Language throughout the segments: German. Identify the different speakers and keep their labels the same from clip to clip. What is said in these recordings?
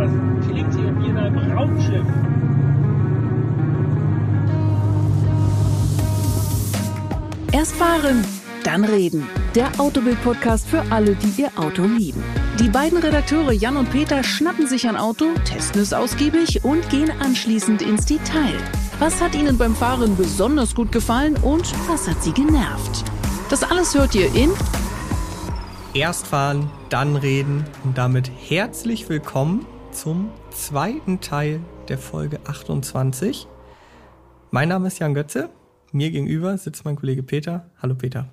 Speaker 1: das klingt hier wie in einem Raumschiff.
Speaker 2: Erst fahren, dann reden. Der Autobild-Podcast für alle, die ihr Auto lieben. Die beiden Redakteure Jan und Peter schnappen sich ein Auto, testen es ausgiebig und gehen anschließend ins Detail. Was hat ihnen beim Fahren besonders gut gefallen und was hat sie genervt? Das alles hört ihr in
Speaker 3: Erst fahren, dann reden und damit herzlich willkommen zum zweiten Teil der Folge 28. Mein Name ist Jan Götze. Mir gegenüber sitzt mein Kollege Peter. Hallo Peter.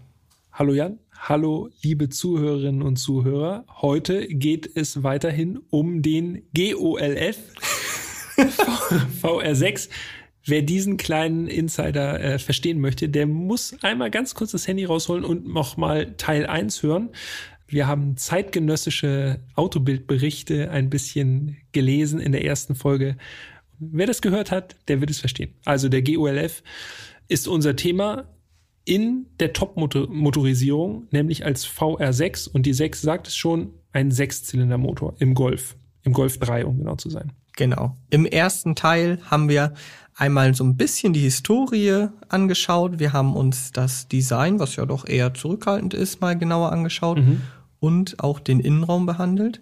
Speaker 4: Hallo Jan, hallo liebe Zuhörerinnen und Zuhörer. Heute geht es weiterhin um den GOLF VR6. Wer diesen kleinen Insider äh, verstehen möchte, der muss einmal ganz kurz das Handy rausholen und nochmal Teil 1 hören. Wir haben zeitgenössische Autobildberichte ein bisschen gelesen in der ersten Folge. Wer das gehört hat, der wird es verstehen. Also der GOLF ist unser Thema in der Top-Motorisierung, nämlich als VR6. Und die 6 sagt es schon, ein Sechszylindermotor im Golf. Im Golf 3, um genau zu sein.
Speaker 3: Genau. Im ersten Teil haben wir einmal so ein bisschen die Historie angeschaut. Wir haben uns das Design, was ja doch eher zurückhaltend ist, mal genauer angeschaut mhm. Und auch den Innenraum behandelt.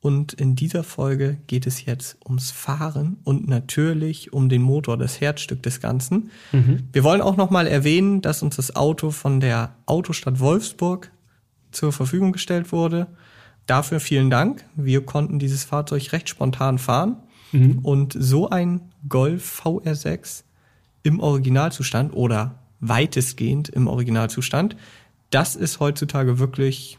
Speaker 3: Und in dieser Folge geht es jetzt ums Fahren und natürlich um den Motor, das Herzstück des Ganzen. Mhm. Wir wollen auch nochmal erwähnen, dass uns das Auto von der Autostadt Wolfsburg zur Verfügung gestellt wurde. Dafür vielen Dank. Wir konnten dieses Fahrzeug recht spontan fahren. Mhm. Und so ein Golf VR6 im Originalzustand oder weitestgehend im Originalzustand, das ist heutzutage wirklich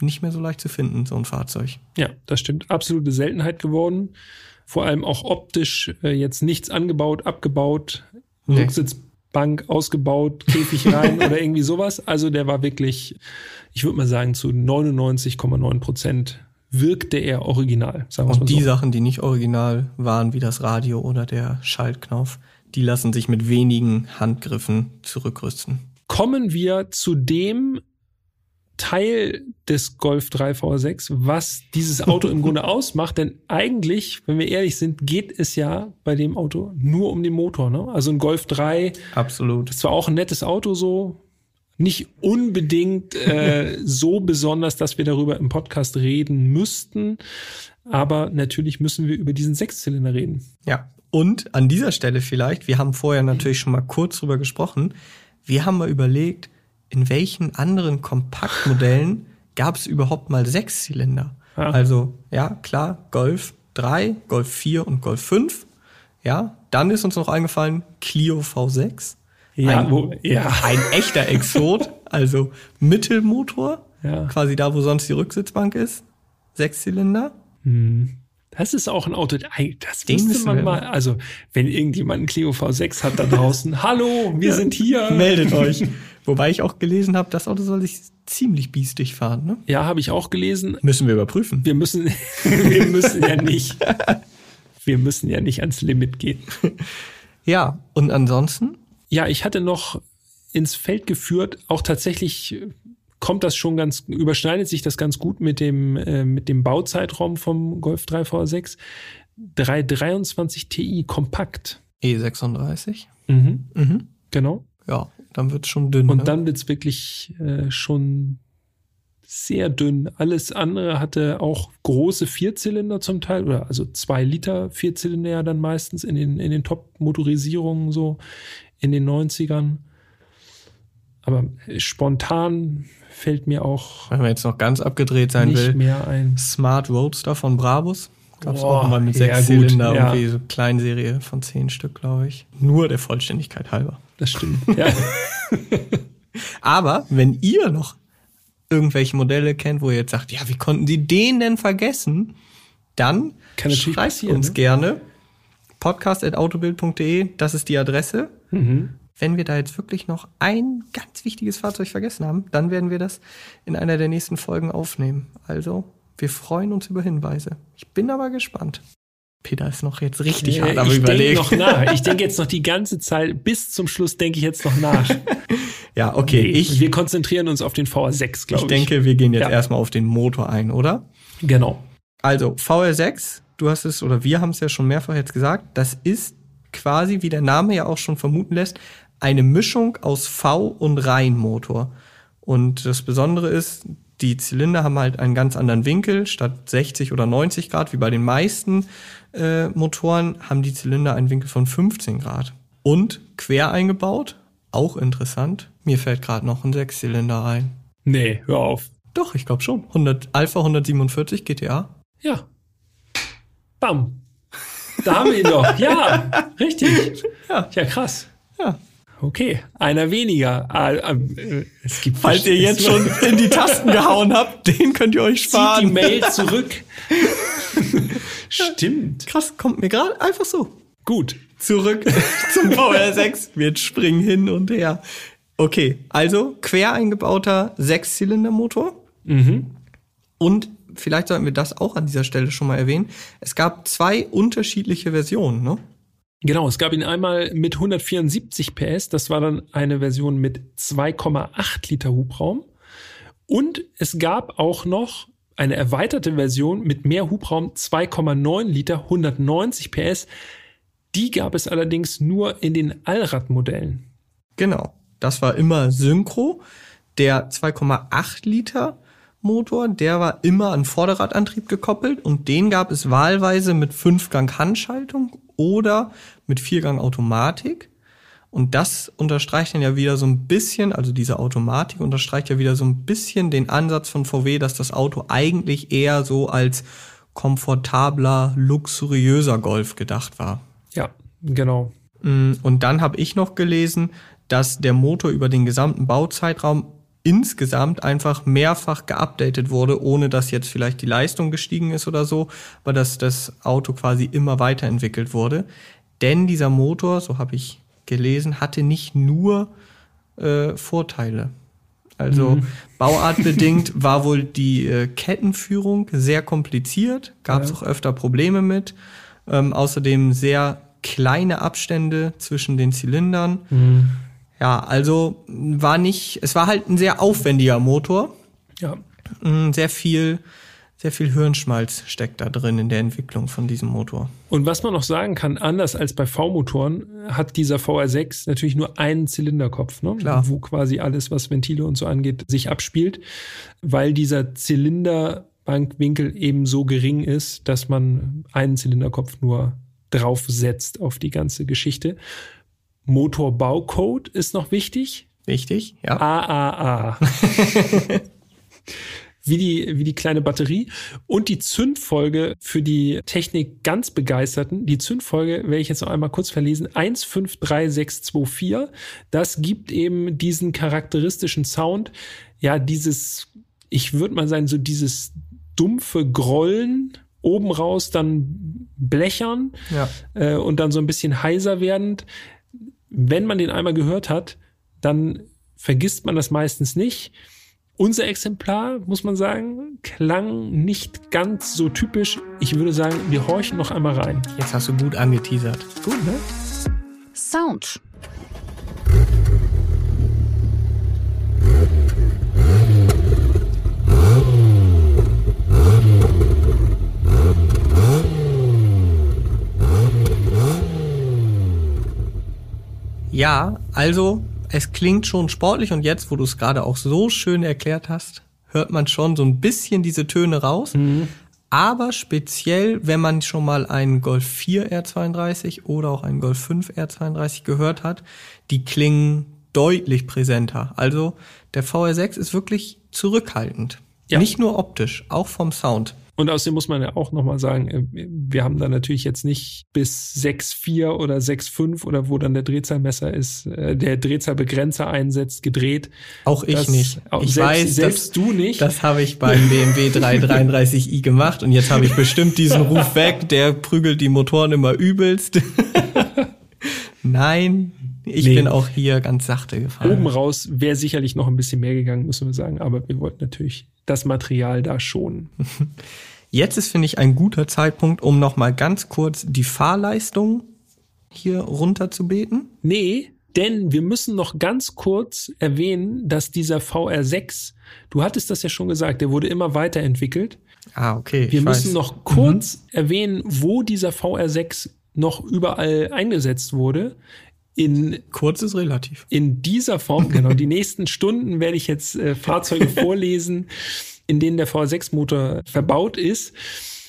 Speaker 3: nicht mehr so leicht zu finden, so ein Fahrzeug.
Speaker 4: Ja, das stimmt. Absolute Seltenheit geworden. Vor allem auch optisch äh, jetzt nichts angebaut, abgebaut, nee. Rücksitzbank ausgebaut, Käfig rein oder irgendwie sowas. Also der war wirklich, ich würde mal sagen, zu 99,9 Prozent wirkte er original.
Speaker 3: Sagen Und die so. Sachen, die nicht original waren, wie das Radio oder der Schaltknopf, die lassen sich mit wenigen Handgriffen zurückrüsten.
Speaker 4: Kommen wir zu dem Teil des Golf 3 V6, was dieses Auto im Grunde ausmacht. Denn eigentlich, wenn wir ehrlich sind, geht es ja bei dem Auto nur um den Motor. Ne? Also ein Golf 3.
Speaker 3: Absolut.
Speaker 4: Ist zwar auch ein nettes Auto so, nicht unbedingt äh, so besonders, dass wir darüber im Podcast reden müssten. Aber natürlich müssen wir über diesen Sechszylinder reden.
Speaker 3: Ja. Und an dieser Stelle vielleicht, wir haben vorher natürlich schon mal kurz drüber gesprochen. Wir haben mal überlegt, in welchen anderen Kompaktmodellen gab es überhaupt mal Sechszylinder? Ja. Also, ja, klar, Golf 3, Golf 4 und Golf 5. Ja, dann ist uns noch eingefallen Clio V6.
Speaker 4: Ja,
Speaker 3: ein,
Speaker 4: wo, ja.
Speaker 3: ein echter Exot, also Mittelmotor, ja. quasi da, wo sonst die Rücksitzbank ist. Sechszylinder.
Speaker 4: Hm. Das ist auch ein Auto, das Den müsste man mal, also wenn irgendjemand einen Clio V6 hat da draußen, hallo, wir sind hier.
Speaker 3: Meldet euch. Wobei ich auch gelesen habe, das Auto soll sich ziemlich biestig fahren, ne?
Speaker 4: Ja, habe ich auch gelesen.
Speaker 3: Müssen wir überprüfen.
Speaker 4: Wir müssen, wir müssen ja nicht, wir müssen ja nicht ans Limit gehen.
Speaker 3: Ja, und ansonsten?
Speaker 4: Ja, ich hatte noch ins Feld geführt, auch tatsächlich kommt das schon ganz, überschneidet sich das ganz gut mit dem, äh, mit dem Bauzeitraum vom Golf 3 V6. 323 Ti kompakt.
Speaker 3: E36.
Speaker 4: Mhm. Mhm. Genau.
Speaker 3: Ja, dann wird's schon dünn.
Speaker 4: Und
Speaker 3: ne?
Speaker 4: dann wird's wirklich äh, schon sehr dünn. Alles andere hatte auch große Vierzylinder zum Teil, oder also zwei Liter Vierzylinder ja dann meistens in den, in den Top-Motorisierungen so in den 90ern. Aber spontan fällt mir auch.
Speaker 3: Wenn man jetzt noch ganz abgedreht sein
Speaker 4: nicht
Speaker 3: will,
Speaker 4: mehr ein
Speaker 3: Smart Roadster von Brabus. Gab es auch mal mit sechs ja, Zylinder, ja. irgendwie so Kleinserie von zehn Stück, glaube ich. Nur der Vollständigkeit halber.
Speaker 4: Das stimmt. Ja.
Speaker 3: Aber wenn ihr noch irgendwelche Modelle kennt, wo ihr jetzt sagt, ja, wie konnten Sie den denn vergessen? Dann schreibt uns ne? gerne podcast.autobild.de, das ist die Adresse. Mhm. Wenn wir da jetzt wirklich noch ein ganz wichtiges Fahrzeug vergessen haben, dann werden wir das in einer der nächsten Folgen aufnehmen. Also wir freuen uns über Hinweise. Ich bin aber gespannt. Peter ist noch jetzt richtig hart am
Speaker 4: ich
Speaker 3: überlegen.
Speaker 4: Denk noch nach. Ich denke jetzt noch die ganze Zeit, bis zum Schluss denke ich jetzt noch nach.
Speaker 3: ja, okay. Nee,
Speaker 4: ich, wir konzentrieren uns auf den VR6, glaube ich.
Speaker 3: Ich denke, wir gehen jetzt ja. erstmal auf den Motor ein, oder?
Speaker 4: Genau.
Speaker 3: Also VR6, du hast es oder wir haben es ja schon mehrfach jetzt gesagt, das ist quasi, wie der Name ja auch schon vermuten lässt, eine Mischung aus V- und Reihenmotor. Und das Besondere ist, die Zylinder haben halt einen ganz anderen Winkel. Statt 60 oder 90 Grad, wie bei den meisten äh, Motoren, haben die Zylinder einen Winkel von 15 Grad. Und quer eingebaut, auch interessant. Mir fällt gerade noch ein Sechszylinder ein.
Speaker 4: Nee, hör auf.
Speaker 3: Doch, ich glaube schon. 100, Alpha 147 GTA.
Speaker 4: Ja. Bam. Da haben wir ihn doch. Ja, richtig.
Speaker 3: Ja.
Speaker 4: Ja, krass.
Speaker 3: Ja.
Speaker 4: Okay, einer weniger. Ah, äh, Es gibt
Speaker 3: Falls ihr jetzt schon in die Tasten gehauen habt, den könnt ihr euch
Speaker 4: zieht die
Speaker 3: sparen.
Speaker 4: Mail zurück. Stimmt.
Speaker 3: Krass, kommt mir gerade einfach so.
Speaker 4: Gut.
Speaker 3: Zurück zum VR6. Wir springen hin und her. Okay, also quer eingebauter Sechszylindermotor. Und vielleicht sollten wir das auch an dieser Stelle schon mal erwähnen. Es gab zwei unterschiedliche Versionen, ne?
Speaker 4: Genau, es gab ihn einmal mit 174 PS, das war dann eine Version mit 2,8 Liter Hubraum. Und es gab auch noch eine erweiterte Version mit mehr Hubraum, 2,9 Liter, 190 PS. Die gab es allerdings nur in den Allradmodellen.
Speaker 3: Genau. Das war immer Synchro. Der 2,8 Liter Motor, der war immer an Vorderradantrieb gekoppelt und den gab es wahlweise mit Fünfgang Handschaltung oder mit Viergang Automatik. Und das unterstreicht dann ja wieder so ein bisschen, also diese Automatik unterstreicht ja wieder so ein bisschen den Ansatz von VW, dass das Auto eigentlich eher so als komfortabler, luxuriöser Golf gedacht war.
Speaker 4: Ja, genau.
Speaker 3: Mm, Und dann habe ich noch gelesen, dass der Motor über den gesamten Bauzeitraum insgesamt einfach mehrfach geupdatet wurde, ohne dass jetzt vielleicht die Leistung gestiegen ist oder so, aber dass das Auto quasi immer weiterentwickelt wurde. Denn dieser Motor, so habe ich gelesen, hatte nicht nur äh, Vorteile. Also bauartbedingt war wohl die äh, Kettenführung sehr kompliziert, gab es
Speaker 4: Ja.
Speaker 3: auch öfter Probleme mit. Ähm, außerdem sehr kleine Abstände zwischen den Zylindern. Ja, also war nicht, es war halt ein sehr aufwendiger Motor.
Speaker 4: Ja.
Speaker 3: Mm, Sehr viel, sehr viel Hirnschmalz steckt da drin in der Entwicklung von diesem Motor.
Speaker 4: Und was man noch sagen kann, anders als bei V-Motoren, hat dieser VR6 natürlich nur einen Zylinderkopf, ne?
Speaker 3: Klar.
Speaker 4: wo quasi alles, was Ventile und so angeht, sich abspielt, weil dieser Zylinderbankwinkel eben so gering ist, dass man einen Zylinderkopf nur draufsetzt auf die ganze Geschichte. Motorbaucode ist noch wichtig.
Speaker 3: Wichtig, ja.
Speaker 4: AAA. wie die, wie die kleine Batterie. Und die Zündfolge für die Technik ganz Begeisterten. Die Zündfolge werde ich jetzt noch einmal kurz verlesen. 153624. Das gibt eben diesen charakteristischen Sound. Ja, dieses, ich würde mal sagen, so dieses dumpfe Grollen oben raus, dann blechern
Speaker 3: Ja.
Speaker 4: äh, und dann so ein bisschen heiser werdend. Wenn man den einmal gehört hat, dann vergisst man das meistens nicht. Unser Exemplar, muss man sagen, klang nicht ganz so typisch. Ich würde sagen, wir horchen noch einmal rein.
Speaker 3: Jetzt hast du gut angeteasert.
Speaker 4: Gut, ne?
Speaker 2: Sound.
Speaker 3: Ja, also es klingt schon sportlich und jetzt, wo du es gerade auch so schön erklärt hast, hört man schon so ein bisschen diese Töne raus. Aber speziell, wenn man schon mal einen Golf 4 R32 oder auch einen Golf 5 R32 gehört hat, die klingen deutlich präsenter. Also der VR6 ist wirklich zurückhaltend.
Speaker 4: Ja.
Speaker 3: Nicht nur optisch, auch vom Sound.
Speaker 4: Und außerdem muss man ja auch nochmal sagen, äh, wir haben da natürlich jetzt nicht bis 6,4 oder 6,5 oder wo dann der Drehzahlmesser ist, äh, der Drehzahlbegrenzer einsetzt, gedreht.
Speaker 3: Auch ich
Speaker 4: Das-
Speaker 3: nicht.
Speaker 4: auch
Speaker 3: Ich
Speaker 4: selbst-
Speaker 3: weiß,
Speaker 4: selbst
Speaker 3: das,
Speaker 4: du nicht.
Speaker 3: Das habe ich beim BMW 333i gemacht und jetzt habe ich bestimmt diesen Ruf weg, der prügelt die Motoren immer übelst. Nein, ich
Speaker 4: Nee.
Speaker 3: bin auch hier ganz sachte gefahren.
Speaker 4: Oben raus wäre sicherlich noch ein bisschen mehr gegangen, müssen wir sagen, aber wir wollten natürlich das Material da schonen.
Speaker 3: Jetzt ist, finde ich, ein guter Zeitpunkt, um noch mal ganz kurz die Fahrleistung hier runter zu beten.
Speaker 4: Nee, Denn wir müssen noch ganz kurz erwähnen, dass dieser VR6, du hattest das ja schon gesagt, der wurde immer weiterentwickelt.
Speaker 3: Ah, okay.
Speaker 4: Wir müssen
Speaker 3: weiß.
Speaker 4: noch kurz erwähnen, wo dieser VR6 noch überall eingesetzt wurde. In,
Speaker 3: Kurz ist relativ.
Speaker 4: in dieser Form, genau, die nächsten Stunden werde ich jetzt äh, Fahrzeuge vorlesen, in denen der VR6-Motor verbaut ist.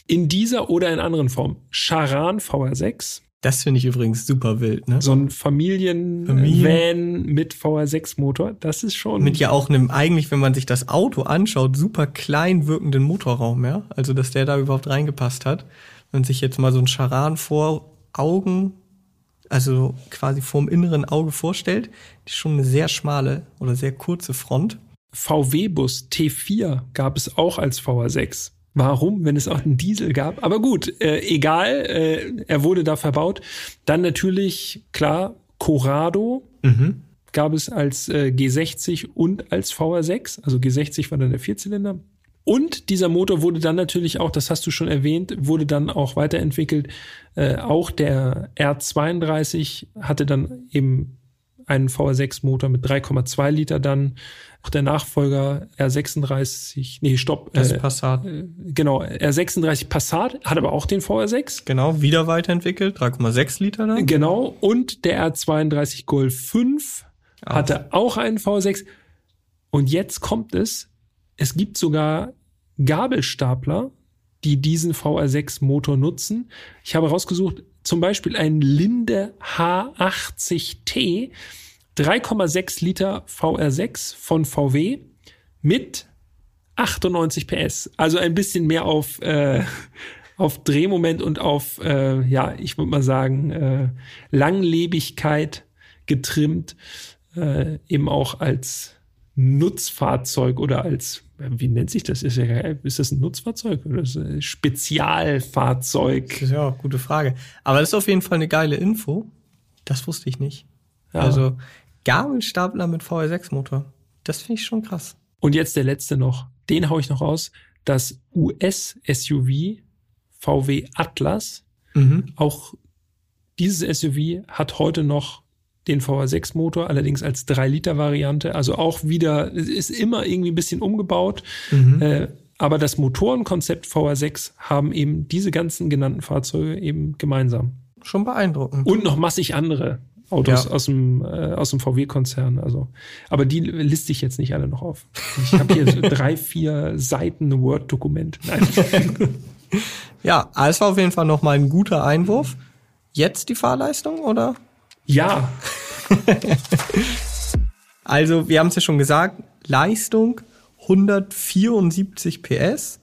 Speaker 4: In dieser oder in anderen Form. Charan VR6,
Speaker 3: Das finde ich übrigens super wild, ne?
Speaker 4: so ein Familien-Van
Speaker 3: Familien-
Speaker 4: mit VR6-Motor. Das ist schon.
Speaker 3: Mit ja auch einem, eigentlich, wenn man sich das Auto anschaut, super klein wirkenden Motorraum, ja. Also, dass der da überhaupt reingepasst hat. Wenn man sich jetzt mal so ein Charan vor Augen, also quasi vorm inneren Auge vorstellt, ist schon eine sehr schmale oder sehr kurze Front.
Speaker 4: VW-Bus T4 gab es auch als VR6. Warum, wenn es auch einen Diesel gab? Aber gut, äh, egal, äh, er wurde da verbaut. Dann natürlich, klar, Corrado gab es als äh, G60 und als VR6. Also G60 war dann der Vierzylinder. Und dieser Motor wurde dann natürlich auch, das hast du schon erwähnt, wurde dann auch weiterentwickelt. Äh, auch der R32 hatte dann eben einen VR6-Motor mit 3,2 Liter dann. Auch der Nachfolger R36, nee, stopp.
Speaker 3: Das
Speaker 4: äh,
Speaker 3: Passat.
Speaker 4: genau, R36 Passat hat aber auch den VR6.
Speaker 3: Genau, wieder weiterentwickelt, 3,6 Liter dann.
Speaker 4: Genau. Und der R32 Golf 5 hatte auch einen V6. Und jetzt kommt es. Es gibt sogar Gabelstapler, die diesen VR6-Motor nutzen. Ich habe rausgesucht, zum Beispiel ein Linde H80T, 3,6 Liter VR6 von VW mit 98 PS. Also ein bisschen mehr auf, äh, auf Drehmoment und auf, äh, ja, ich würde mal sagen, äh, Langlebigkeit getrimmt, äh, eben auch als Nutzfahrzeug oder als, wie nennt sich das? Ist, ja, ist das ein Nutzfahrzeug oder ist das ein Spezialfahrzeug?
Speaker 3: Ja gute Frage. Aber das ist auf jeden Fall eine geile Info. Das wusste ich nicht.
Speaker 4: Ja.
Speaker 3: Also Gabelstapler mit VR6-Motor. Das finde ich schon krass.
Speaker 4: Und jetzt der letzte noch. Den hau ich noch raus. Das US-SUV VW Atlas. Auch dieses SUV hat heute noch den VR6-Motor, allerdings als 3-Liter-Variante. Also auch wieder, ist immer irgendwie ein bisschen umgebaut. Äh, aber das Motorenkonzept VR6 haben eben diese ganzen genannten Fahrzeuge eben gemeinsam.
Speaker 3: Schon beeindruckend.
Speaker 4: Und noch massig andere Autos
Speaker 3: Ja.
Speaker 4: aus dem, äh, aus dem VW-Konzern. Also, aber die liste ich jetzt nicht alle noch auf. Ich habe hier so drei, vier Seiten Word-Dokument.
Speaker 3: Ja, es war auf jeden Fall nochmal ein guter Einwurf. Jetzt die Fahrleistung, oder?
Speaker 4: Ja,
Speaker 3: Also, wir haben es ja schon gesagt, Leistung 174 PS,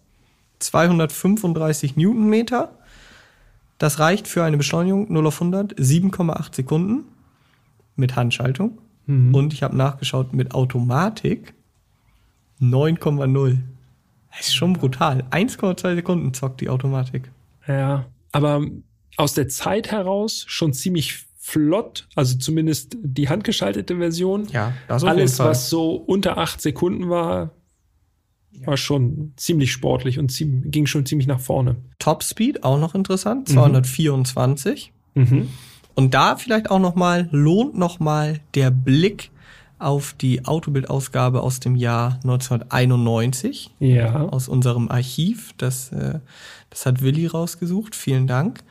Speaker 3: 235 Newtonmeter. Das reicht für eine Beschleunigung 0 auf 100 7,8 Sekunden mit Handschaltung. Und ich habe nachgeschaut mit Automatik 9,0. Das ist schon brutal. 1,2 Sekunden zockt die Automatik.
Speaker 4: ja. Aber aus der Zeit heraus schon ziemlich flott. Also zumindest die handgeschaltete Version.
Speaker 3: Ja, das auf
Speaker 4: Alles, was so unter acht Sekunden war, war schon ziemlich sportlich und ging schon ziemlich nach vorne.
Speaker 3: Top Speed auch noch interessant, 224.
Speaker 4: Mhm.
Speaker 3: Und da vielleicht auch noch mal lohnt noch mal der Blick auf die Autobildausgabe aus dem Jahr 1991
Speaker 4: Ja.
Speaker 3: aus unserem Archiv. Das, äh, das hat Willi rausgesucht. Vielen Dank.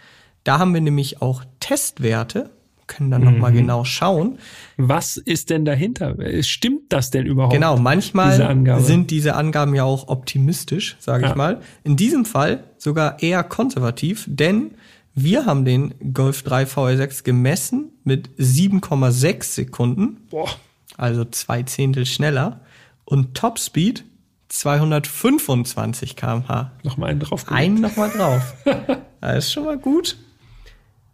Speaker 3: Da haben wir nämlich auch Testwerte. Können dann noch mal
Speaker 4: Mhm.
Speaker 3: genau schauen.
Speaker 4: Was ist denn dahinter? Stimmt das denn überhaupt?
Speaker 3: Genau, manchmal
Speaker 4: diese
Speaker 3: sind diese Angaben ja auch optimistisch, sage
Speaker 4: Ja.
Speaker 3: ich mal. In diesem Fall sogar eher konservativ, denn wir haben den Golf 3 VR6 gemessen mit 7,6 Sekunden,
Speaker 4: Boah.
Speaker 3: also zwei Zehntel schneller, und Topspeed 225 km/h.
Speaker 4: Noch mal einen drauf.
Speaker 3: Einen nochmal drauf. Das ist schon mal gut.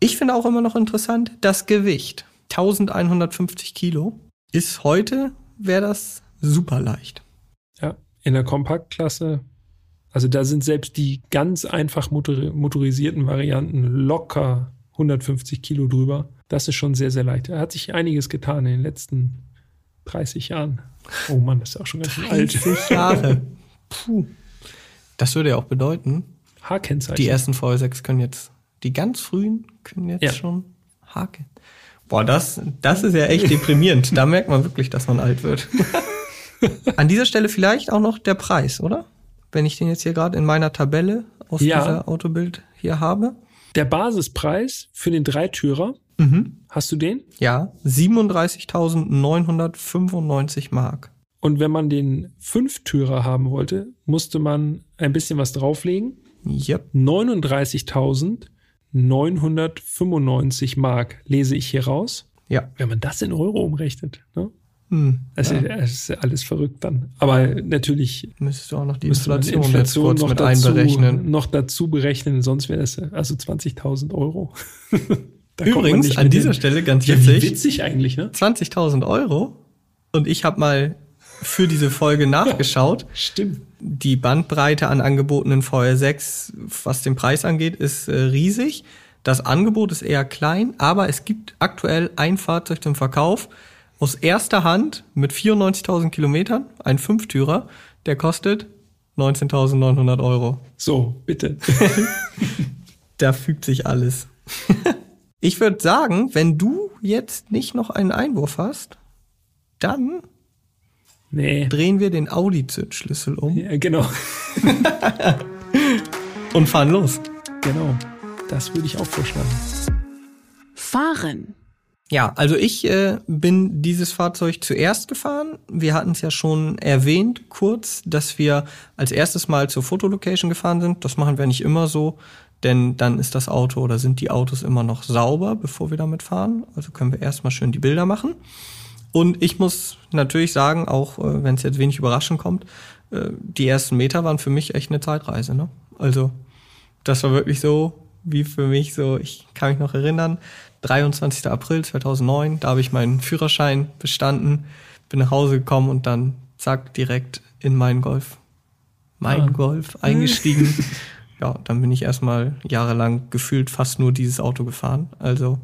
Speaker 3: Ich finde auch immer noch interessant, das Gewicht. 1150 Kilo. Ist heute, wäre das super leicht.
Speaker 4: Ja, in der Kompaktklasse. Also da sind selbst die ganz einfach motori motorisierten Varianten locker 150 Kilo drüber. Das ist schon sehr, sehr leicht. Da hat sich einiges getan in den letzten 30 Jahren. Oh Mann, das ist auch schon ganz schön alt.
Speaker 3: 30 Jahre. Puh. Das würde ja auch bedeuten,
Speaker 4: H-Kennzeichen.
Speaker 3: die ersten VR6 können jetzt, die ganz frühen können jetzt
Speaker 4: Ja.
Speaker 3: schon haken. Boah, das, das ist ja echt deprimierend. Da merkt man wirklich, dass man alt wird. An dieser Stelle vielleicht auch noch der Preis, oder? Wenn ich den jetzt hier gerade in meiner Tabelle aus
Speaker 4: Ja.
Speaker 3: dieser Autobild hier habe.
Speaker 4: Der Basispreis für den Dreitürer, hast du den?
Speaker 3: Ja, 37.995 Mark.
Speaker 4: Und wenn man den Fünftürer haben wollte, musste man ein bisschen was drauflegen.
Speaker 3: Yep.
Speaker 4: 39.995 Mark lese ich hier raus.
Speaker 3: Ja.
Speaker 4: Wenn man das in Euro umrechnet, ne?
Speaker 3: Hm.
Speaker 4: Das, ist, das ist alles verrückt dann. Aber natürlich
Speaker 3: Müsstest du auch noch die Inflation,
Speaker 4: Inflation noch, dazu,
Speaker 3: einberechnen.
Speaker 4: noch dazu berechnen, sonst wäre das also 20.000 Euro.
Speaker 3: Übrigens, an dieser
Speaker 4: hin.
Speaker 3: Stelle ganz
Speaker 4: Ja,
Speaker 3: witzig,
Speaker 4: witzig eigentlich, ne?
Speaker 3: 20.000 Euro. Und ich habe mal für diese Folge nachgeschaut.
Speaker 4: Stimmt.
Speaker 3: Die Bandbreite an angebotenen VR6, was den Preis angeht, ist äh, riesig. Das Angebot ist eher klein, aber es gibt aktuell ein Fahrzeug zum Verkauf aus erster Hand mit 94.000 Kilometern, ein Fünftürer, der kostet 19.900 Euro.
Speaker 4: So, bitte.
Speaker 3: Da fügt sich alles. ich würde sagen, wenn du jetzt nicht noch einen Einwurf hast, dann
Speaker 4: Nee.
Speaker 3: drehen wir den Audi-Zündschlüssel um
Speaker 4: Ja, genau.
Speaker 3: und fahren los.
Speaker 4: Genau. Das würde ich auch vorschlagen.
Speaker 2: Fahren.
Speaker 3: Ja, also ich äh, bin dieses Fahrzeug zuerst gefahren. Wir hatten es ja schon erwähnt, kurz, dass wir als erstes Mal zur Fotolocation gefahren sind. Das machen wir nicht immer so, denn dann ist das Auto oder sind die Autos immer noch sauber, bevor wir damit fahren. Also können wir erstmal schön die Bilder machen. Und ich muss natürlich sagen, auch äh, wenn es jetzt wenig überraschend kommt, äh, die ersten Meter waren für mich echt eine Zeitreise. Ne? Also das war wirklich so, wie für mich so, ich kann mich noch erinnern, 23. April 2009, da habe ich meinen Führerschein bestanden, bin nach Hause gekommen und dann zack, direkt in meinen Golf, mein
Speaker 4: Ah.
Speaker 3: Golf eingestiegen. ja, dann bin ich erstmal jahrelang gefühlt fast nur dieses Auto gefahren. Also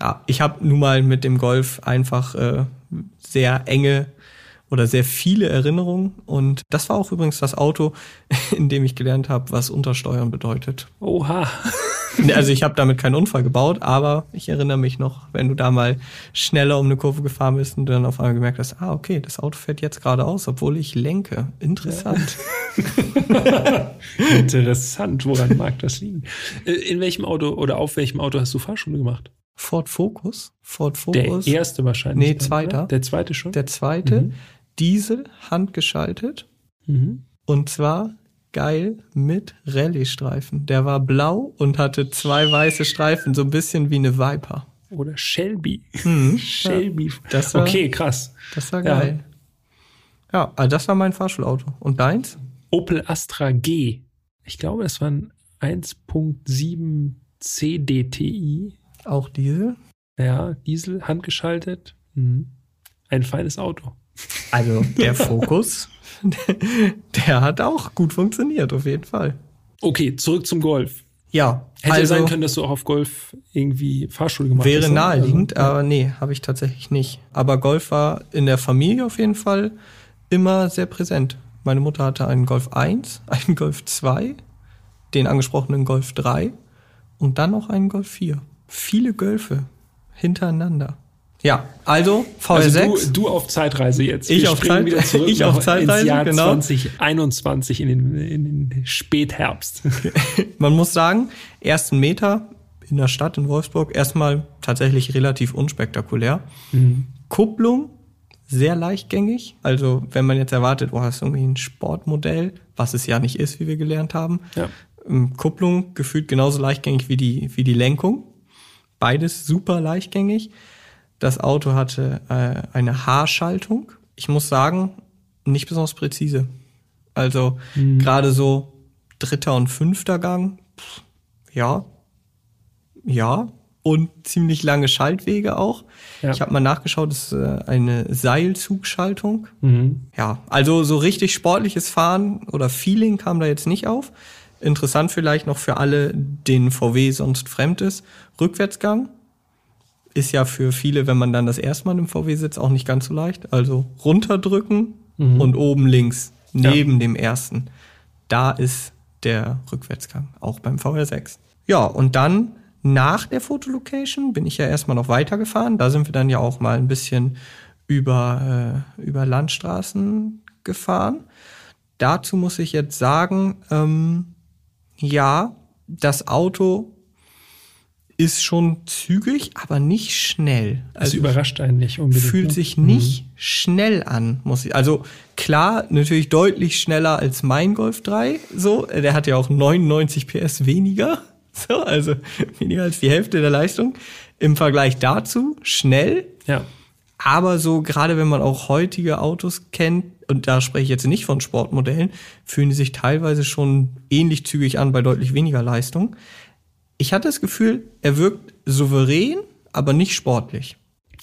Speaker 3: ja, ich habe nun mal mit dem Golf einfach äh, sehr enge oder sehr viele Erinnerungen. Und das war auch übrigens das Auto, in dem ich gelernt habe, was Untersteuern bedeutet.
Speaker 4: Oha.
Speaker 3: Also ich habe damit keinen Unfall gebaut, aber ich erinnere mich noch, wenn du da mal schneller um eine Kurve gefahren bist und dann auf einmal gemerkt hast, ah, okay, das Auto fährt jetzt geradeaus, obwohl ich lenke. Interessant.
Speaker 4: Interessant. Woran mag das liegen? Äh, In welchem Auto oder auf welchem Auto hast du Fahrschule gemacht?
Speaker 3: Ford Focus. Ford
Speaker 4: Der
Speaker 3: Focus.
Speaker 4: erste wahrscheinlich.
Speaker 3: Nee,
Speaker 4: dann,
Speaker 3: zweiter.
Speaker 4: oder? Der zweite schon?
Speaker 3: Der zweite.
Speaker 4: Mhm.
Speaker 3: Diesel, handgeschaltet.
Speaker 4: mhm.
Speaker 3: Und zwar geil mit Rallye-Streifen. Der war blau und hatte zwei weiße Streifen, so ein bisschen wie eine Viper.
Speaker 4: Oder Shelby.
Speaker 3: Mhm.
Speaker 4: Shelby.
Speaker 3: Das war-
Speaker 4: okay, krass.
Speaker 3: Das war
Speaker 4: Ja.
Speaker 3: geil. Ja, also das war mein Fahrschulauto. Und deins?
Speaker 4: Opel Astra G. Ich glaube, das war ein 1.7 CDTI.
Speaker 3: Auch Diesel?
Speaker 4: Ja, Diesel, handgeschaltet. Mhm. Ein feines Auto.
Speaker 3: Also der Fokus, der hat auch gut funktioniert, auf jeden Fall.
Speaker 4: Okay, zurück zum Golf.
Speaker 3: Ja,
Speaker 4: Hätte
Speaker 3: also
Speaker 4: sein können, dass du auch auf Golf irgendwie Fahrschule gemacht hast.
Speaker 3: wäre
Speaker 4: ne?
Speaker 3: naheliegend,
Speaker 4: Also,
Speaker 3: aber nee, habe ich tatsächlich nicht. Aber Golf war in der Familie auf jeden Fall immer sehr präsent. Meine Mutter hatte einen Golf 1, einen Golf 2, den angesprochenen Golf 3 und dann noch einen Golf 4. Viele Golfe hintereinander. Ja, also VR6.
Speaker 4: Also du, du auf Zeitreise jetzt.
Speaker 3: Ich
Speaker 4: Wir
Speaker 3: auf Zeit- ich auf Zeitreise,
Speaker 4: ins Jahr
Speaker 3: genau.
Speaker 4: 2021 in den, in den Spätherbst.
Speaker 3: Man muss sagen, ersten Meter in der Stadt in Wolfsburg erstmal tatsächlich relativ unspektakulär. Kupplung sehr leichtgängig. Also wenn man jetzt erwartet, oh, das ist irgendwie ein Sportmodell, was es ja nicht ist, wie wir gelernt haben.
Speaker 4: Ja.
Speaker 3: Ähm, Kupplung gefühlt genauso leichtgängig wie die, wie die Lenkung. Beides super leichtgängig. Das Auto hatte äh, eine Haarschaltung. Ich muss sagen, nicht besonders präzise. Also gerade so dritter und fünfter Gang, pff, ja, ja. Und ziemlich lange Schaltwege auch.
Speaker 4: Ja.
Speaker 3: Ich habe mal nachgeschaut, das ist äh, eine Seilzugschaltung.
Speaker 4: Mhm.
Speaker 3: Ja, also so richtig sportliches Fahren oder Feeling kam da jetzt nicht auf. Interessant vielleicht noch für alle, denen VW sonst fremd ist. Rückwärtsgang ist ja für viele, wenn man dann das erste Mal im VW sitzt, auch nicht ganz so leicht. Also runterdrücken und oben links neben dem ersten. Da ist der Rückwärtsgang, auch beim VR6. Ja, und dann nach der Fotolocation bin ich ja erstmal noch weitergefahren. Da sind wir dann ja auch mal ein bisschen über, äh, über Landstraßen gefahren. Dazu muss ich jetzt sagen, ähm, ja, das Auto ist schon zügig, aber nicht schnell.
Speaker 4: Das also überrascht einen nicht unbedingt.
Speaker 3: Fühlt
Speaker 4: ne?
Speaker 3: sich nicht mhm. schnell an, muss ich. Also klar, natürlich deutlich schneller als mein Golf 3. So, der hat ja auch 99 PS weniger. So, also weniger als die Hälfte der Leistung. Im Vergleich dazu schnell.
Speaker 4: Ja.
Speaker 3: Aber so, gerade wenn man auch heutige Autos kennt, und da spreche ich jetzt nicht von Sportmodellen, fühlen die sich teilweise schon ähnlich zügig an bei deutlich weniger Leistung. Ich hatte das Gefühl, er wirkt souverän, aber nicht sportlich.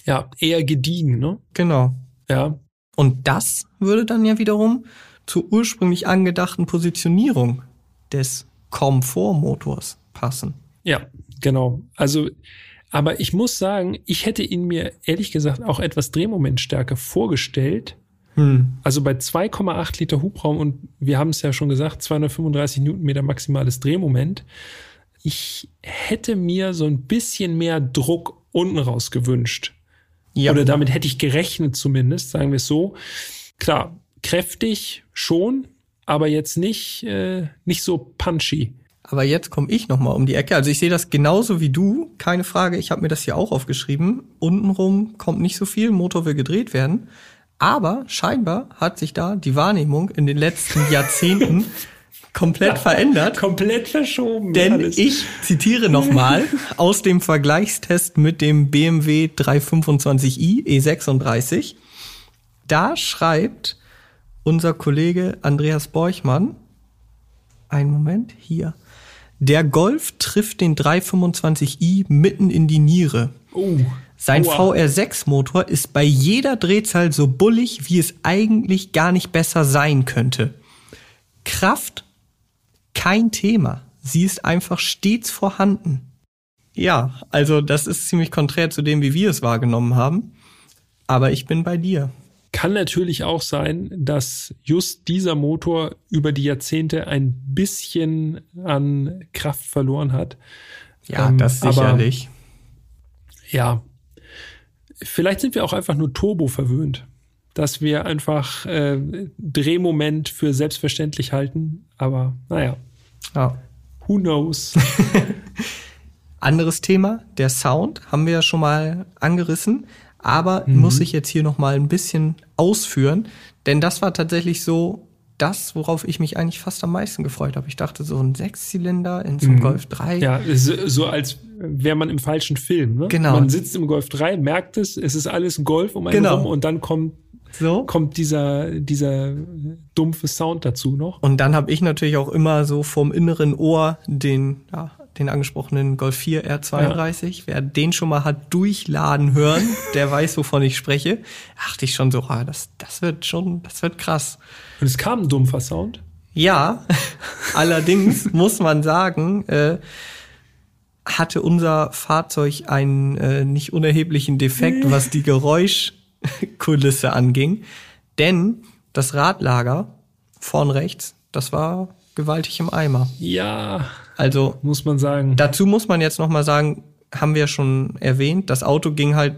Speaker 4: Ja, eher gediegen, ne?
Speaker 3: Genau.
Speaker 4: Ja.
Speaker 3: Und das würde dann ja wiederum zur ursprünglich angedachten Positionierung des Komfortmotors passen.
Speaker 4: Ja, genau. Also, aber ich muss sagen, ich hätte ihn mir ehrlich gesagt auch etwas Drehmomentstärke vorgestellt. Hm. Also bei 2,8 Liter Hubraum und wir haben es ja schon gesagt, 235 Newtonmeter maximales Drehmoment ich hätte mir so ein bisschen mehr Druck unten raus gewünscht. Ja. Oder damit hätte ich gerechnet zumindest, sagen wir es so. Klar, kräftig schon, aber jetzt nicht, äh, nicht so punchy.
Speaker 3: Aber jetzt komme ich noch mal um die Ecke. Also ich sehe das genauso wie du, keine Frage. Ich habe mir das hier auch aufgeschrieben. Untenrum kommt nicht so viel, Motor will gedreht werden. Aber scheinbar hat sich da die Wahrnehmung in den letzten Jahrzehnten komplett verändert.
Speaker 4: komplett verschoben.
Speaker 3: Denn alles. ich zitiere nochmal aus dem Vergleichstest mit dem BMW 325i E36. Da schreibt unser Kollege Andreas Borchmann, ein Moment, hier. Der Golf trifft den 325i mitten in die Niere.
Speaker 4: Oh.
Speaker 3: Sein VR6-Motor ist bei jeder Drehzahl so bullig, wie es eigentlich gar nicht besser sein könnte. Kraft kein Thema. Sie ist einfach stets vorhanden. Ja, also das ist ziemlich konträr zu dem, wie wir es wahrgenommen haben. Aber ich bin bei dir.
Speaker 4: Kann natürlich auch sein, dass just dieser Motor über die Jahrzehnte ein bisschen an Kraft verloren hat.
Speaker 3: Ja, ähm, das sicherlich.
Speaker 4: Aber, ja, vielleicht sind wir auch einfach nur Turbo verwöhnt, dass wir einfach äh, Drehmoment für selbstverständlich halten. Aber naja.
Speaker 3: Ja.
Speaker 4: Who knows?
Speaker 3: Anderes Thema, der Sound, haben wir ja schon mal angerissen, aber mhm. muss ich jetzt hier noch mal ein bisschen ausführen, denn das war tatsächlich so das, worauf ich mich eigentlich fast am meisten gefreut habe. Ich dachte, so ein Sechszylinder in so einem mhm. Golf 3.
Speaker 4: Ja, so, als wäre man im falschen Film. Ne?
Speaker 3: Genau.
Speaker 4: Man sitzt im Golf 3, merkt es, es ist alles Golf um einen genau. rum und dann kommt so. kommt dieser, dieser dumpfe Sound dazu noch.
Speaker 3: Und dann habe ich natürlich auch immer so vom inneren Ohr den, ja, den angesprochenen Golf 4 R32. Ja. Wer den schon mal hat durchladen hören, der weiß, wovon ich spreche. Dachte ich schon so, ah, das, das wird schon, das wird krass.
Speaker 4: Und es kam ein dumpfer Sound?
Speaker 3: Ja, allerdings muss man sagen, äh, hatte unser Fahrzeug einen äh, nicht unerheblichen Defekt, was die Geräusch Kulisse anging. Denn das Radlager vorn rechts, das war gewaltig im Eimer.
Speaker 4: Ja.
Speaker 3: Also
Speaker 4: muss man sagen.
Speaker 3: Dazu muss man jetzt noch mal sagen, haben wir schon erwähnt, das Auto ging halt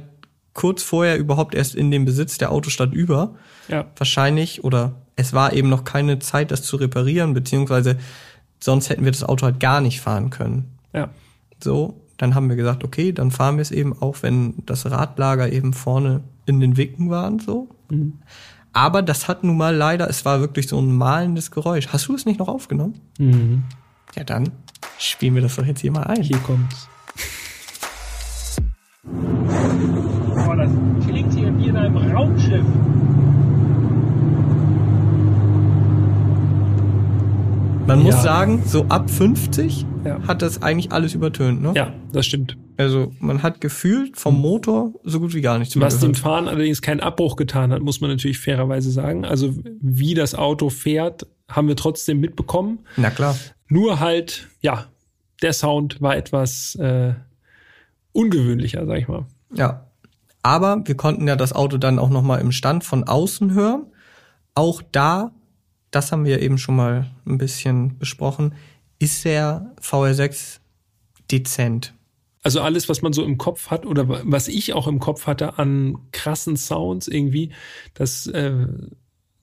Speaker 3: kurz vorher überhaupt erst in den Besitz der Autostadt über.
Speaker 4: Ja.
Speaker 3: Wahrscheinlich oder es war eben noch keine Zeit, das zu reparieren, beziehungsweise sonst hätten wir das Auto halt gar nicht fahren können.
Speaker 4: Ja.
Speaker 3: So, dann haben wir gesagt, okay, dann fahren wir es eben auch, wenn das Radlager eben vorne in den Wicken waren, so. Mhm. Aber das hat nun mal leider, es war wirklich so ein malendes Geräusch. Hast du es nicht noch aufgenommen?
Speaker 4: Mhm.
Speaker 3: Ja, dann spielen wir das doch jetzt hier mal ein.
Speaker 4: Hier kommt's.
Speaker 3: Man ja. muss sagen, so ab 50 ja. hat das eigentlich alles übertönt, ne?
Speaker 4: Ja, das stimmt.
Speaker 3: Also man hat gefühlt vom Motor so gut wie gar nichts
Speaker 4: Was dem Fahren allerdings keinen Abbruch getan hat, muss man natürlich fairerweise sagen. Also wie das Auto fährt, haben wir trotzdem mitbekommen.
Speaker 3: Na klar.
Speaker 4: Nur halt, ja, der Sound war etwas äh, ungewöhnlicher, sag ich mal.
Speaker 3: Ja. Aber wir konnten ja das Auto dann auch nochmal im Stand von außen hören. Auch da das haben wir eben schon mal ein bisschen besprochen, ist der VR6 dezent.
Speaker 4: Also alles, was man so im Kopf hat oder was ich auch im Kopf hatte an krassen Sounds irgendwie, dass, äh,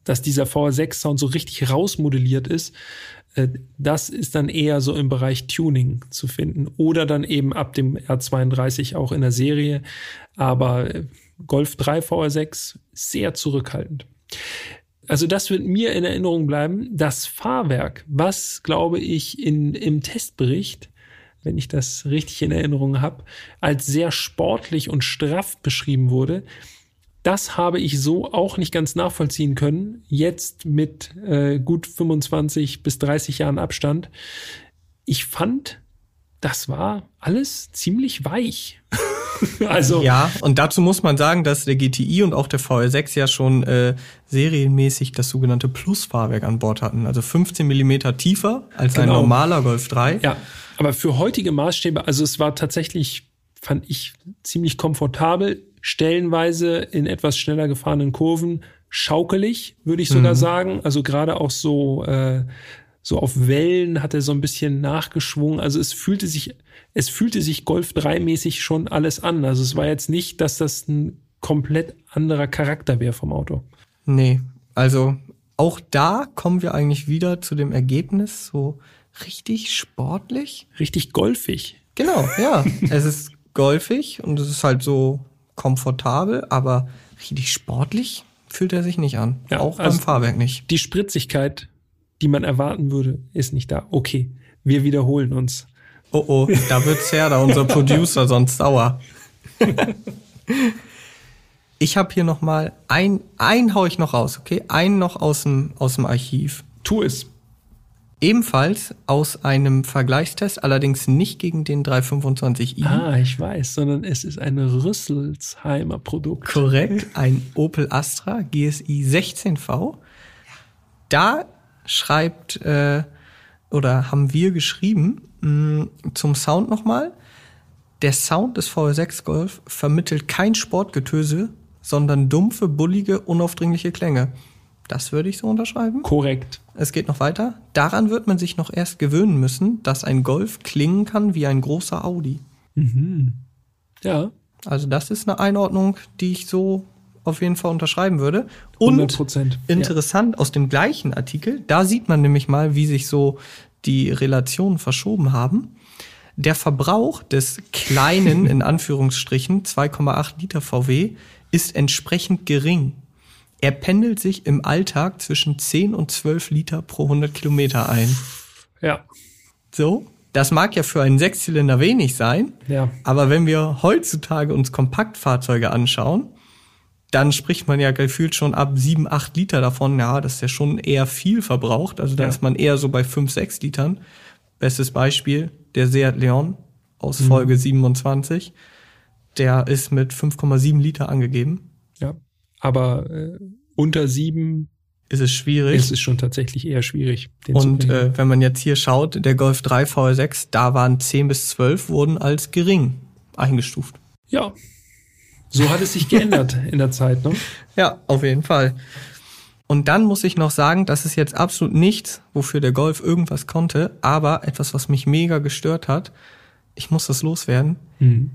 Speaker 4: dass dieser VR6-Sound so richtig rausmodelliert ist, äh, das ist dann eher so im Bereich Tuning zu finden oder dann eben ab dem R32 auch in der Serie. Aber äh, Golf 3 VR6 sehr zurückhaltend. Also das wird mir in Erinnerung bleiben. Das Fahrwerk, was glaube ich in, im Testbericht, wenn ich das richtig in Erinnerung habe, als sehr sportlich und straff beschrieben wurde, das habe ich so auch nicht ganz nachvollziehen können. Jetzt mit äh, gut 25 bis 30 Jahren Abstand. Ich fand, das war alles ziemlich weich.
Speaker 3: also ja, und dazu muss man sagen, dass der GTI und auch der VR6 ja schon äh, serienmäßig das sogenannte Plus-Fahrwerk an Bord hatten, also 15 Millimeter tiefer als genau. ein normaler Golf 3.
Speaker 4: Ja, aber für heutige Maßstäbe, also es war tatsächlich, fand ich ziemlich komfortabel, stellenweise in etwas schneller gefahrenen Kurven schaukelig, würde ich sogar mhm. sagen. Also gerade auch so äh, so auf Wellen hat er so ein bisschen nachgeschwungen. Also es fühlte sich, es fühlte sich Golf 3 mäßig schon alles an. Also es war jetzt nicht, dass das ein komplett anderer Charakter wäre vom Auto.
Speaker 3: Nee, also auch da kommen wir eigentlich wieder zu dem Ergebnis so richtig sportlich.
Speaker 4: Richtig golfig.
Speaker 3: Genau, ja. es ist golfig und es ist halt so komfortabel, aber richtig sportlich fühlt er sich nicht an. Ja, auch also beim Fahrwerk nicht.
Speaker 4: Die Spritzigkeit die man erwarten würde, ist nicht da. Okay, wir wiederholen uns.
Speaker 3: Oh oh, da wird's her, da unser Producer sonst sauer. ich habe hier noch mal ein, ein hau ich noch raus, okay? Einen noch aus dem, aus dem Archiv.
Speaker 4: Tu es.
Speaker 3: Ebenfalls aus einem Vergleichstest, allerdings nicht gegen den 325i.
Speaker 4: Ah, ich weiß, sondern es ist ein Rüsselsheimer Produkt.
Speaker 3: Korrekt, ein Opel Astra GSI 16V. Da schreibt äh, oder haben wir geschrieben mh, mm, zum Sound nochmal. Der Sound des VR6 Golf vermittelt kein Sportgetöse, sondern dumpfe, bullige, unaufdringliche Klänge. Das würde ich so unterschreiben.
Speaker 4: Korrekt.
Speaker 3: Es geht noch weiter. Daran wird man sich noch erst gewöhnen müssen, dass ein Golf klingen kann wie ein großer Audi.
Speaker 4: Mhm. Ja.
Speaker 3: Also das ist eine Einordnung, die ich so auf jeden Fall unterschreiben würde. Und 100%, interessant ja. aus dem gleichen Artikel, da sieht man nämlich mal, wie sich so die Relationen verschoben haben. Der Verbrauch des kleinen, in Anführungsstrichen, 2,8 Liter VW ist entsprechend gering. Er pendelt sich im Alltag zwischen 10 und 12 Liter pro 100 Kilometer ein.
Speaker 4: Ja.
Speaker 3: So, das mag ja für einen Sechszylinder wenig sein,
Speaker 4: ja.
Speaker 3: aber wenn wir heutzutage uns Kompaktfahrzeuge anschauen, dann spricht man ja gefühlt schon ab sieben, acht Liter davon. Ja, das ist ja schon eher viel verbraucht. Also da ja. ist man eher so bei fünf, sechs Litern. Bestes Beispiel, der Seat Leon aus mhm. Folge 27. Der ist mit 5,7 Liter angegeben.
Speaker 4: Ja, aber äh, unter sieben
Speaker 3: ist es schwierig.
Speaker 4: Ist es schon tatsächlich eher schwierig.
Speaker 3: Und äh, wenn man jetzt hier schaut, der Golf 3 VR6, da waren 10 bis 12 wurden als gering eingestuft.
Speaker 4: Ja, so hat es sich geändert in der Zeit, ne?
Speaker 3: Ja, auf jeden Fall. Und dann muss ich noch sagen, das ist jetzt absolut nichts, wofür der Golf irgendwas konnte, aber etwas, was mich mega gestört hat. Ich muss das loswerden. Mhm.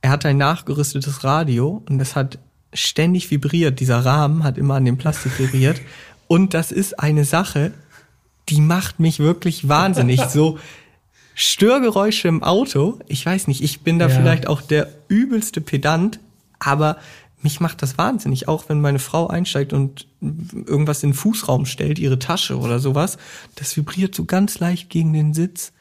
Speaker 3: Er hat ein nachgerüstetes Radio und es hat ständig vibriert. Dieser Rahmen hat immer an dem Plastik vibriert. Und das ist eine Sache, die macht mich wirklich wahnsinnig. So Störgeräusche im Auto. Ich weiß nicht, ich bin da ja. vielleicht auch der übelste Pedant. Aber mich macht das wahnsinnig, auch wenn meine Frau einsteigt und irgendwas in den Fußraum stellt, ihre Tasche oder sowas. Das vibriert so ganz leicht gegen den Sitz.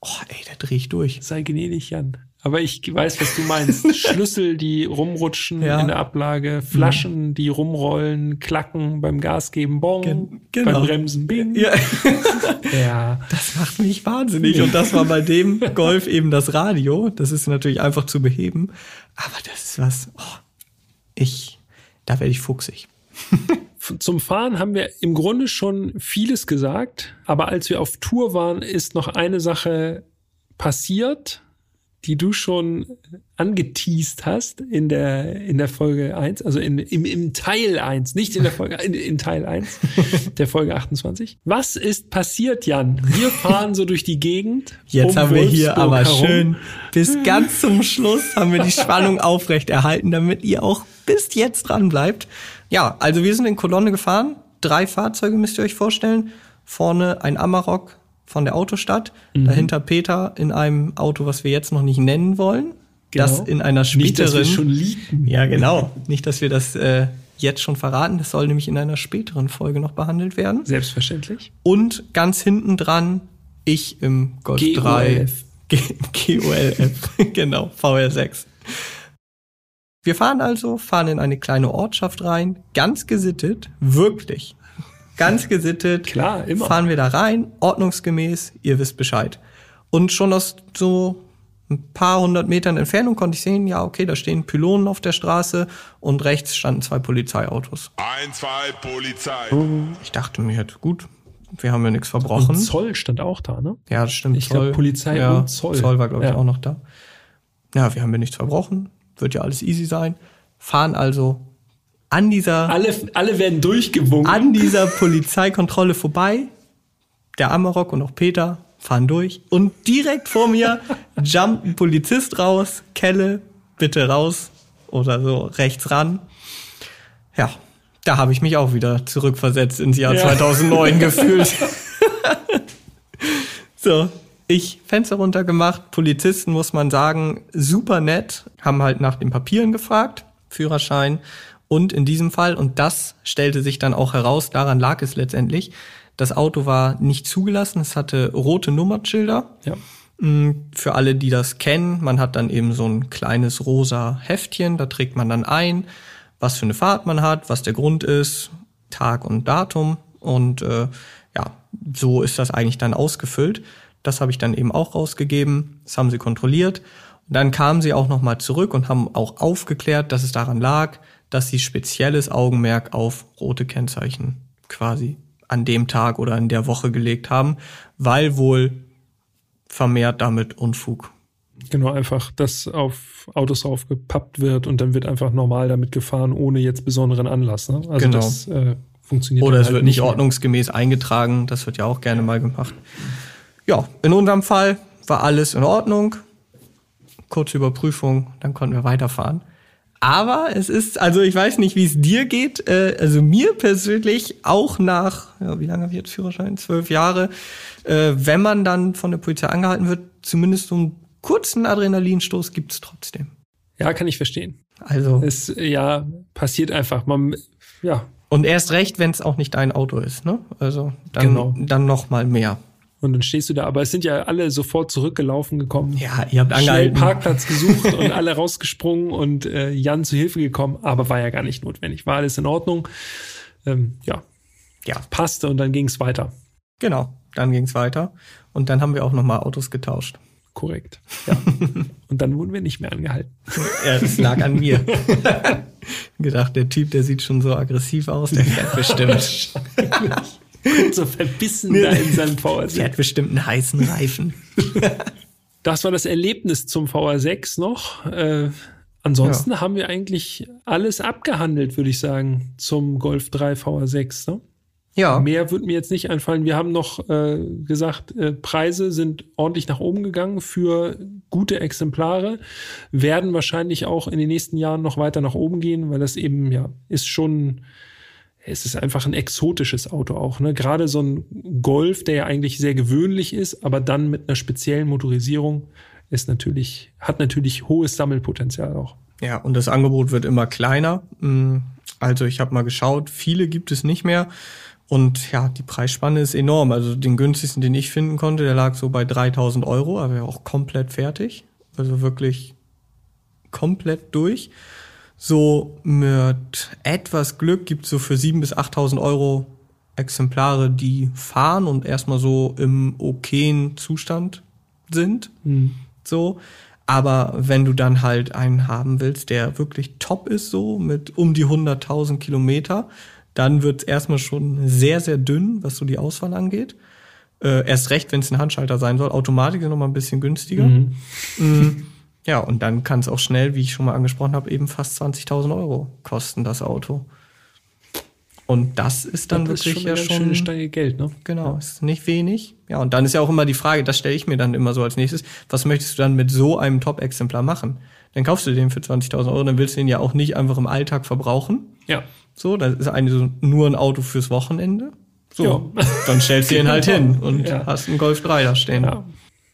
Speaker 3: Oh, ey, da drehe ich durch.
Speaker 4: Sei gnädig, Jan. Aber ich weiß, was du meinst. Schlüssel, die rumrutschen ja. in der Ablage, Flaschen, die rumrollen, klacken beim Gas geben, bong, Gen genau. beim Bremsen, bing. Ja.
Speaker 3: ja. Das macht mich wahnsinnig. Und das war bei dem Golf eben das Radio. Das ist natürlich einfach zu beheben. Aber das ist was, oh, ich, da werde ich fuchsig.
Speaker 4: Zum Fahren haben wir im Grunde schon vieles gesagt, aber als wir auf Tour waren, ist noch eine Sache passiert, die du schon angeteased hast in der, in der Folge 1, also in, im, im Teil 1, nicht in der Folge, in, in Teil 1 der Folge 28. Was ist passiert, Jan? Wir fahren so durch die Gegend.
Speaker 3: Jetzt
Speaker 4: um
Speaker 3: haben wir hier
Speaker 4: Wolfsburg
Speaker 3: aber
Speaker 4: herum.
Speaker 3: schön bis ganz zum Schluss haben wir die Spannung aufrechterhalten, damit ihr auch bis jetzt dran bleibt. Ja, also wir sind in Kolonne gefahren. Drei Fahrzeuge müsst ihr euch vorstellen. Vorne ein Amarok von der Autostadt.
Speaker 4: Mhm.
Speaker 3: Dahinter Peter in einem Auto, was wir jetzt noch nicht nennen wollen. Das
Speaker 4: Genau.
Speaker 3: in einer
Speaker 4: Nicht, dass wir
Speaker 3: späteren.
Speaker 4: schon leaken.
Speaker 3: ja, genau. Nicht, dass wir das äh, jetzt schon verraten. Das soll nämlich in einer späteren Folge noch behandelt werden.
Speaker 4: Selbstverständlich.
Speaker 3: Und ganz hinten dran ich im Golf 3
Speaker 4: GOLF.
Speaker 3: G- GOLF, genau, VR6. Wir fahren also, fahren in eine kleine Ortschaft rein, ganz gesittet, wirklich, ganz gesittet.
Speaker 4: Klar, immer.
Speaker 3: Fahren wir da rein, ordnungsgemäß, ihr wisst Bescheid. Und schon aus so ein paar hundert Metern Entfernung konnte ich sehen, ja, okay, da stehen Pylonen auf der Straße und rechts standen zwei Polizeiautos.
Speaker 5: Ein, zwei, Polizei.
Speaker 3: Ich dachte mir, gut, wir haben ja nichts verbrochen.
Speaker 4: Und Zoll stand auch da, ne?
Speaker 3: Ja, das stimmt.
Speaker 4: Ich glaub, Polizei
Speaker 3: ja,
Speaker 4: und Zoll.
Speaker 3: Zoll war, glaube ich,
Speaker 4: Ja.
Speaker 3: auch noch da. Ja, wir haben ja nichts verbrochen. Wird ja alles easy sein. Fahren also an dieser,
Speaker 4: Alle, alle werden durchgewunken.
Speaker 3: an dieser Polizeikontrolle vorbei. Der Amarok und auch Peter fahren durch. Und direkt vor mir jumpt ein Polizist raus. Kelle, bitte raus. Oder so rechts ran. Ja, da habe ich mich auch wieder zurückversetzt ins Jahr
Speaker 4: Ja.
Speaker 3: 2009 gefühlt. So, ich Fenster runtergemacht, Polizisten muss man sagen, super nett, haben halt nach den Papieren gefragt, Führerschein und in diesem Fall, und das stellte sich dann auch heraus, daran lag es letztendlich, das Auto war nicht zugelassen, es hatte rote Nummerschilder.
Speaker 4: Ja.
Speaker 3: Mm, Für alle, die das kennen, man hat dann eben so ein kleines rosa Heftchen, da trägt man dann ein, was für eine Fahrt man hat, was der Grund ist, Tag und Datum und äh, ja, so ist das eigentlich dann ausgefüllt. Das habe ich dann eben auch rausgegeben, das haben sie kontrolliert. Und dann kamen sie auch nochmal zurück und haben auch aufgeklärt, dass es daran lag, dass sie spezielles Augenmerk auf rote Kennzeichen quasi an dem Tag oder in der Woche gelegt haben, weil wohl vermehrt damit Unfug.
Speaker 4: Genau, einfach, dass auf Autos aufgepappt wird und dann wird einfach normal damit gefahren, ohne jetzt besonderen Anlass. Ne? Also
Speaker 3: Genau.
Speaker 4: das äh, funktioniert.
Speaker 3: Oder es
Speaker 4: halt
Speaker 3: wird nicht
Speaker 4: mehr.
Speaker 3: ordnungsgemäß eingetragen, das wird ja auch gerne mal gemacht. Ja, in unserem Fall war alles in Ordnung. Kurze Überprüfung, dann konnten wir weiterfahren. Aber es ist, also ich weiß nicht, wie es dir geht, äh, also mir persönlich auch nach, ja, wie lange habe ich jetzt Führerschein? Zwölf Jahre, äh, wenn man dann von der Polizei angehalten wird, zumindest so einen kurzen Adrenalinstoß gibt's trotzdem.
Speaker 4: Ja, kann ich verstehen.
Speaker 3: Also,
Speaker 4: Es ja passiert einfach. Man, ja,
Speaker 3: und erst recht, wenn es auch nicht dein Auto ist, ne? Also dann,
Speaker 4: Genau.
Speaker 3: dann noch mal mehr.
Speaker 4: Und dann stehst du da. Aber es sind ja alle sofort zurückgelaufen gekommen.
Speaker 3: Ja, ihr habt
Speaker 4: Schnell
Speaker 3: angehalten.
Speaker 4: Parkplatz gesucht und alle rausgesprungen und äh, Jan zu Hilfe gekommen, aber war ja gar nicht notwendig. War alles in Ordnung. Ähm, ja,
Speaker 3: Ja,
Speaker 4: passte und dann ging es weiter.
Speaker 3: genau. Dann ging's weiter. Und dann haben wir auch nochmal Autos getauscht.
Speaker 4: Korrekt. Ja. und dann wurden wir nicht mehr angehalten.
Speaker 3: Ja, das lag an mir. Gedacht, der Typ, der sieht schon so aggressiv aus, der fährt bestimmt.
Speaker 4: So verbissen da in seinem VR6.
Speaker 3: fährt bestimmt einen heißen Reifen.
Speaker 4: Das war das Erlebnis zum VR6 noch. Äh, ansonsten haben wir eigentlich alles abgehandelt, würde ich sagen, zum Golf 3 VR6. Ne?
Speaker 3: Ja,
Speaker 4: Mehr wird mir jetzt nicht einfallen. Wir haben noch äh, gesagt, äh, Preise sind ordentlich nach oben gegangen für gute Exemplare, werden wahrscheinlich auch in den nächsten Jahren noch weiter nach oben gehen, weil das eben, ja, ist schon, es ist einfach ein exotisches Auto auch. Ne? Gerade so ein Golf, der ja eigentlich sehr gewöhnlich ist, aber dann mit einer speziellen Motorisierung ist natürlich, hat natürlich hohes Sammelpotenzial auch.
Speaker 3: ja, und das Angebot wird immer kleiner. Mm, Also ich habe mal geschaut, viele gibt es nicht mehr. Und ja, die Preisspanne ist enorm. Also den günstigsten, den ich finden konnte, der lag so bei 3000 Euro, aber auch komplett fertig. Also wirklich komplett durch. So mit etwas Glück gibt es so für 7.000 bis 8.000 Euro Exemplare, die fahren und erstmal so im okayen Zustand sind. So. Aber wenn du dann halt einen haben willst, der wirklich top ist, so mit um die 100.000 Kilometer, dann wird's erstmal schon sehr, sehr dünn, was so die Auswahl angeht. Äh, erst recht, wenn es ein Handschalter sein soll. Automatik ist noch mal ein bisschen günstiger. Mm. Ja, und dann kann es auch schnell, wie ich schon mal angesprochen habe, eben fast 20.000 Euro kosten, das Auto. Und das ist dann
Speaker 4: das
Speaker 3: wirklich
Speaker 4: ist schon eine
Speaker 3: ja schon.
Speaker 4: schöne Stange Geld, ne?
Speaker 3: Genau, ist nicht wenig. Ja, und dann ist ja auch immer die Frage, das stelle ich mir dann immer so als nächstes, was möchtest du dann mit so einem Top-Exemplar machen? Dann kaufst du den für 20.000 Euro, dann willst du den ja auch nicht einfach im Alltag verbrauchen.
Speaker 4: Ja.
Speaker 3: So, das ist eigentlich so nur ein Auto fürs Wochenende. So,
Speaker 4: Ja.
Speaker 3: dann stellst du ihn halt hin und
Speaker 4: Ja.
Speaker 3: hast einen Golf 3 da stehen.
Speaker 4: Ja.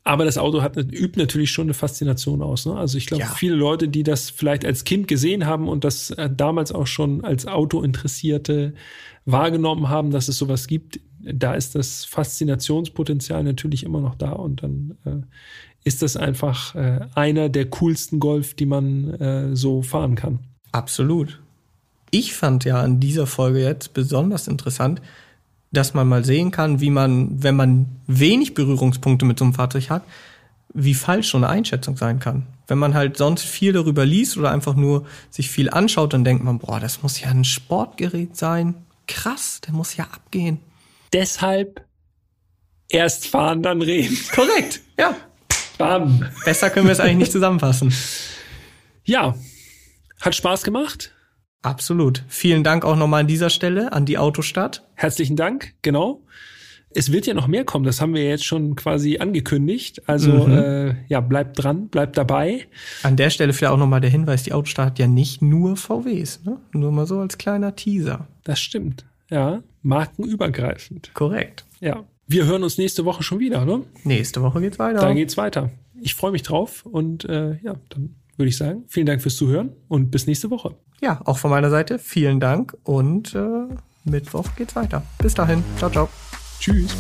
Speaker 4: Aber das Auto hat, übt natürlich schon eine Faszination aus. Ne? Also ich glaube,
Speaker 3: Ja.
Speaker 4: viele Leute, die das vielleicht als Kind gesehen haben und das äh, damals auch schon als Autointeressierte wahrgenommen haben, dass es sowas gibt, da ist das Faszinationspotenzial natürlich immer noch da und dann äh, ist das einfach äh, einer der coolsten Golf, die man äh, so fahren kann.
Speaker 3: Absolut. Ich fand ja an dieser Folge jetzt besonders interessant, dass man mal sehen kann, wie man, wenn man wenig Berührungspunkte mit so einem Fahrzeug hat, wie falsch so eine Einschätzung sein kann. Wenn man halt sonst viel darüber liest oder einfach nur sich viel anschaut, dann denkt man, boah, das muss ja ein Sportgerät sein. Krass, der muss ja abgehen.
Speaker 4: Deshalb erst fahren, dann reden.
Speaker 3: Korrekt, ja.
Speaker 4: Bam.
Speaker 3: Besser können wir es eigentlich nicht zusammenfassen.
Speaker 4: Ja, hat Spaß gemacht.
Speaker 3: Absolut. Vielen Dank auch nochmal an dieser Stelle an die Autostadt.
Speaker 4: Herzlichen Dank, genau. Es wird ja noch mehr kommen, das haben wir jetzt schon quasi angekündigt. Also
Speaker 3: Mhm.
Speaker 4: äh, ja, bleibt dran, bleibt dabei.
Speaker 3: An der Stelle vielleicht auch nochmal der Hinweis, die Autostadt hat ja nicht nur VWs, ne? Nur mal so als kleiner Teaser.
Speaker 4: Das stimmt. Ja, markenübergreifend.
Speaker 3: Korrekt.
Speaker 4: Ja. Wir hören uns nächste Woche schon wieder, ne?
Speaker 3: Nächste Woche geht's weiter.
Speaker 4: Da geht's weiter. Ich freue mich drauf und äh, ja, dann würde ich sagen, vielen Dank fürs Zuhören und bis nächste Woche.
Speaker 3: Ja, auch von meiner Seite vielen Dank und äh, Mittwoch geht's weiter. Bis dahin. Ciao, ciao.
Speaker 4: Tschüss.